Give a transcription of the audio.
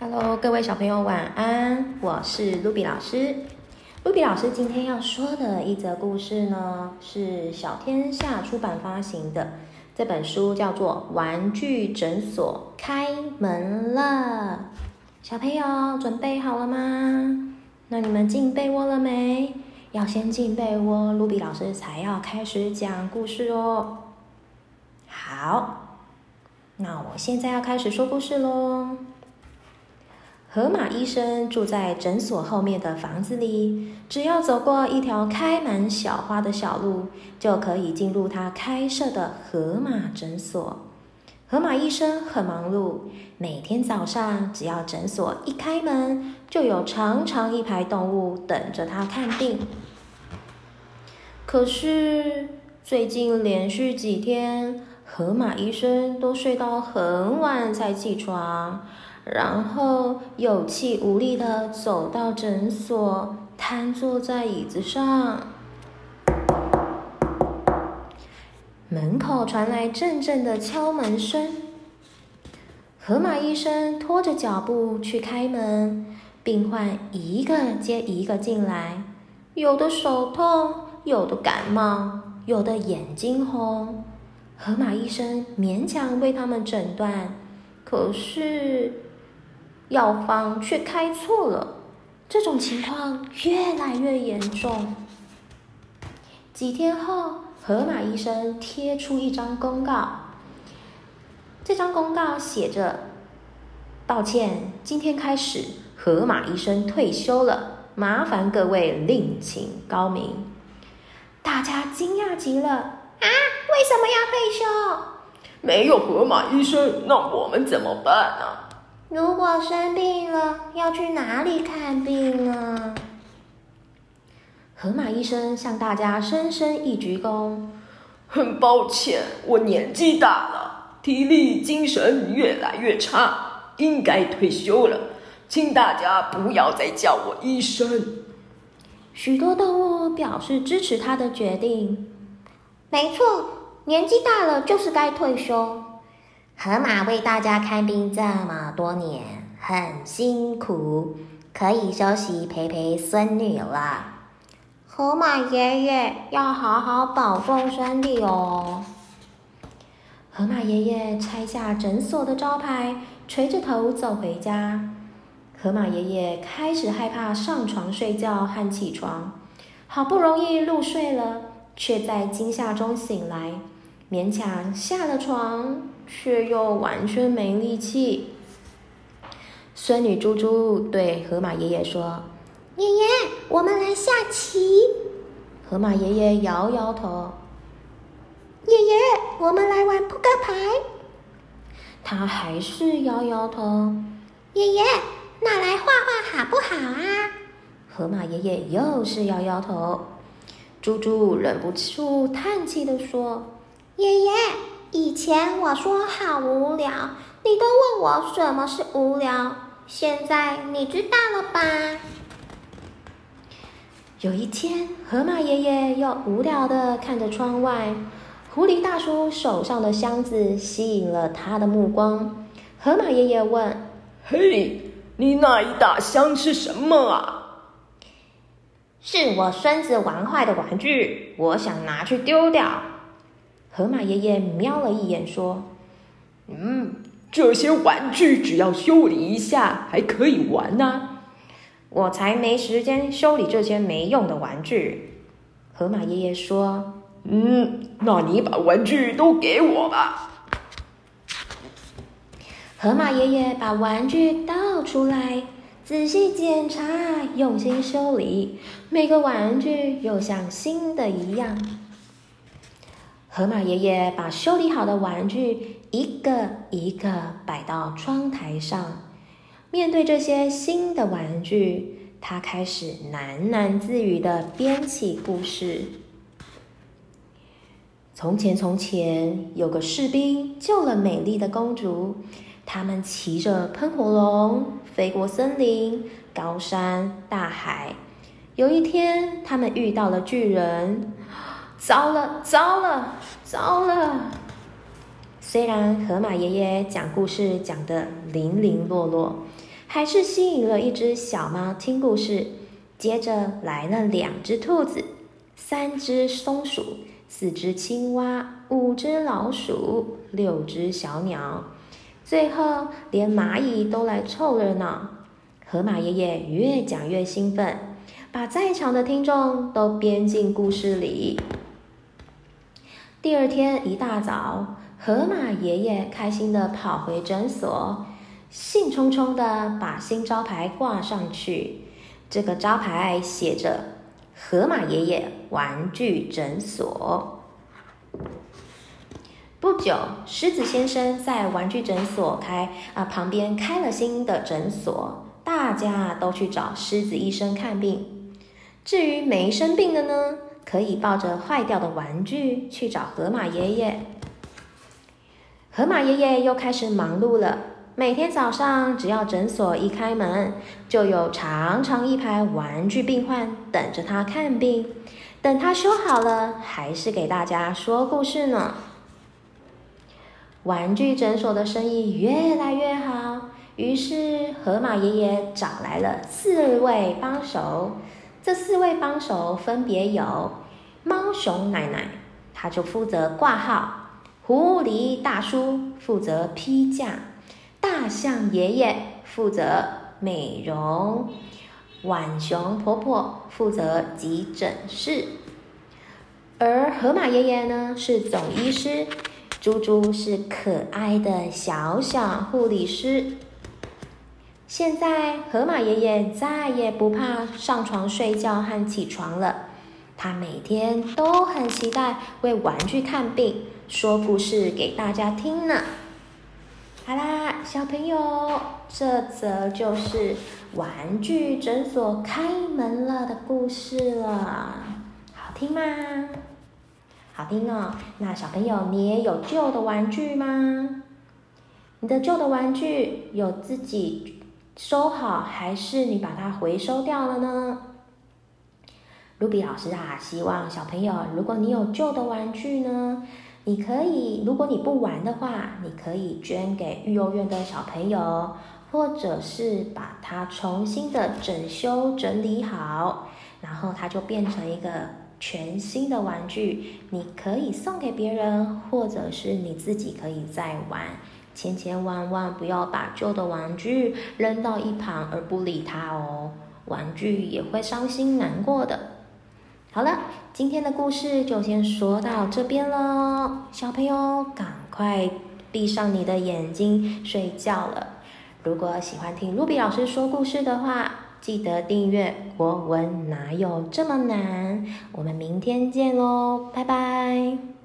Hello，各位小朋友晚安，我是卢比老师。卢比老师今天要说的一则故事呢，是小天下出版发行的这本书，叫做《玩具诊所开门了》。小朋友准备好了吗？那你们进被窝了没？要先进被窝，卢比老师才要开始讲故事哦。好，那我现在要开始说故事喽。河马医生住在诊所后面的房子里，只要走过一条开满小花的小路，就可以进入他开设的河马诊所。河马医生很忙碌，每天早上只要诊所一开门，就有长长一排动物等着他看病。可是最近连续几天，河马医生都睡到很晚才起床。然后有气无力的走到诊所，瘫坐在椅子上。门口传来阵阵的敲门声。河马医生拖着脚步去开门，病患一个接一个进来，有的手痛，有的感冒，有的眼睛红。河马医生勉强为他们诊断，可是。药方却开错了，这种情况越来越严重。几天后，河马医生贴出一张公告，这张公告写着：“抱歉，今天开始，河马医生退休了，麻烦各位另请高明。”大家惊讶极了：“啊，为什么要退休？没有河马医生，那我们怎么办呢？”如果生病了，要去哪里看病呢？河马医生向大家深深一鞠躬。很抱歉，我年纪大了，体力精神越来越差，应该退休了，请大家不要再叫我医生。许多动物表示支持他的决定。没错，年纪大了就是该退休。河马为大家看病这么多年，很辛苦，可以休息陪陪孙女了。河马爷爷要好好保重身体哦。河马爷爷拆下诊所的招牌，垂着头走回家。河马爷爷开始害怕上床睡觉和起床，好不容易入睡了，却在惊吓中醒来，勉强下了床。却又完全没力气。孙女猪猪对河马爷爷说：“爷爷，我们来下棋。”河马爷爷摇摇头：“爷爷，我们来玩扑克牌。”他还是摇摇头：“爷爷，那来画画好不好啊？”河马爷爷又是摇摇头。猪猪忍不住叹气的说：“爷爷。”以前我说好无聊，你都问我什么是无聊。现在你知道了吧？有一天，河马爷爷又无聊的看着窗外，狐狸大叔手上的箱子吸引了他的目光。河马爷爷问：“嘿，你那一大箱是什么啊？”“是我孙子玩坏的玩具，我想拿去丢掉。”河马爷爷瞄了一眼，说：“嗯，这些玩具只要修理一下，还可以玩呢。我才没时间修理这些没用的玩具。”河马爷爷说：“嗯，那你把玩具都给我吧。”河马爷爷把玩具倒出来，仔细检查，用心修理，每个玩具又像新的一样。河马爷爷把修理好的玩具一个一个摆到窗台上，面对这些新的玩具，他开始喃喃自语的编起故事。从前，从前有个士兵救了美丽的公主，他们骑着喷火龙飞过森林、高山、大海。有一天，他们遇到了巨人。糟了，糟了，糟了！虽然河马爷爷讲故事讲的零零落落，还是吸引了一只小猫听故事。接着来了两只兔子，三只松鼠，四只青蛙，五只老鼠，六只小鸟，最后连蚂蚁都来凑热闹。河马爷爷越讲越兴奋，把在场的听众都编进故事里。第二天一大早，河马爷爷开心的跑回诊所，兴冲冲的把新招牌挂上去。这个招牌写着“河马爷爷玩具诊所”。不久，狮子先生在玩具诊所开啊旁边开了新的诊所，大家都去找狮子医生看病。至于没生病的呢，可以抱着坏掉的玩具去找河马爷爷。河马爷爷又开始忙碌了。每天早上，只要诊所一开门，就有长长一排玩具病患等着他看病。等他修好了，还是给大家说故事呢。玩具诊所的生意越来越好，于是河马爷爷找来了四位帮手。这四位帮手分别有猫熊奶奶，她就负责挂号；狐狸大叔负责批价。大象爷爷负责美容，浣熊婆婆负责急诊室，而河马爷爷呢是总医师，猪猪是可爱的小小护理师。现在河马爷爷再也不怕上床睡觉和起床了，他每天都很期待为玩具看病、说故事给大家听呢。好啦，小朋友，这则就是玩具诊所开门了的故事了，好听吗？好听哦。那小朋友，你也有旧的玩具吗？你的旧的玩具有自己收好，还是你把它回收掉了呢？卢比老师啊，希望小朋友，如果你有旧的玩具呢？你可以，如果你不玩的话，你可以捐给育幼院的小朋友，或者是把它重新的整修整理好，然后它就变成一个全新的玩具，你可以送给别人，或者是你自己可以再玩。千千万万不要把旧的玩具扔到一旁而不理它哦，玩具也会伤心难过的。好了，今天的故事就先说到这边喽。小朋友，赶快闭上你的眼睛睡觉了。如果喜欢听露比老师说故事的话，记得订阅《国文哪有这么难》。我们明天见喽，拜拜。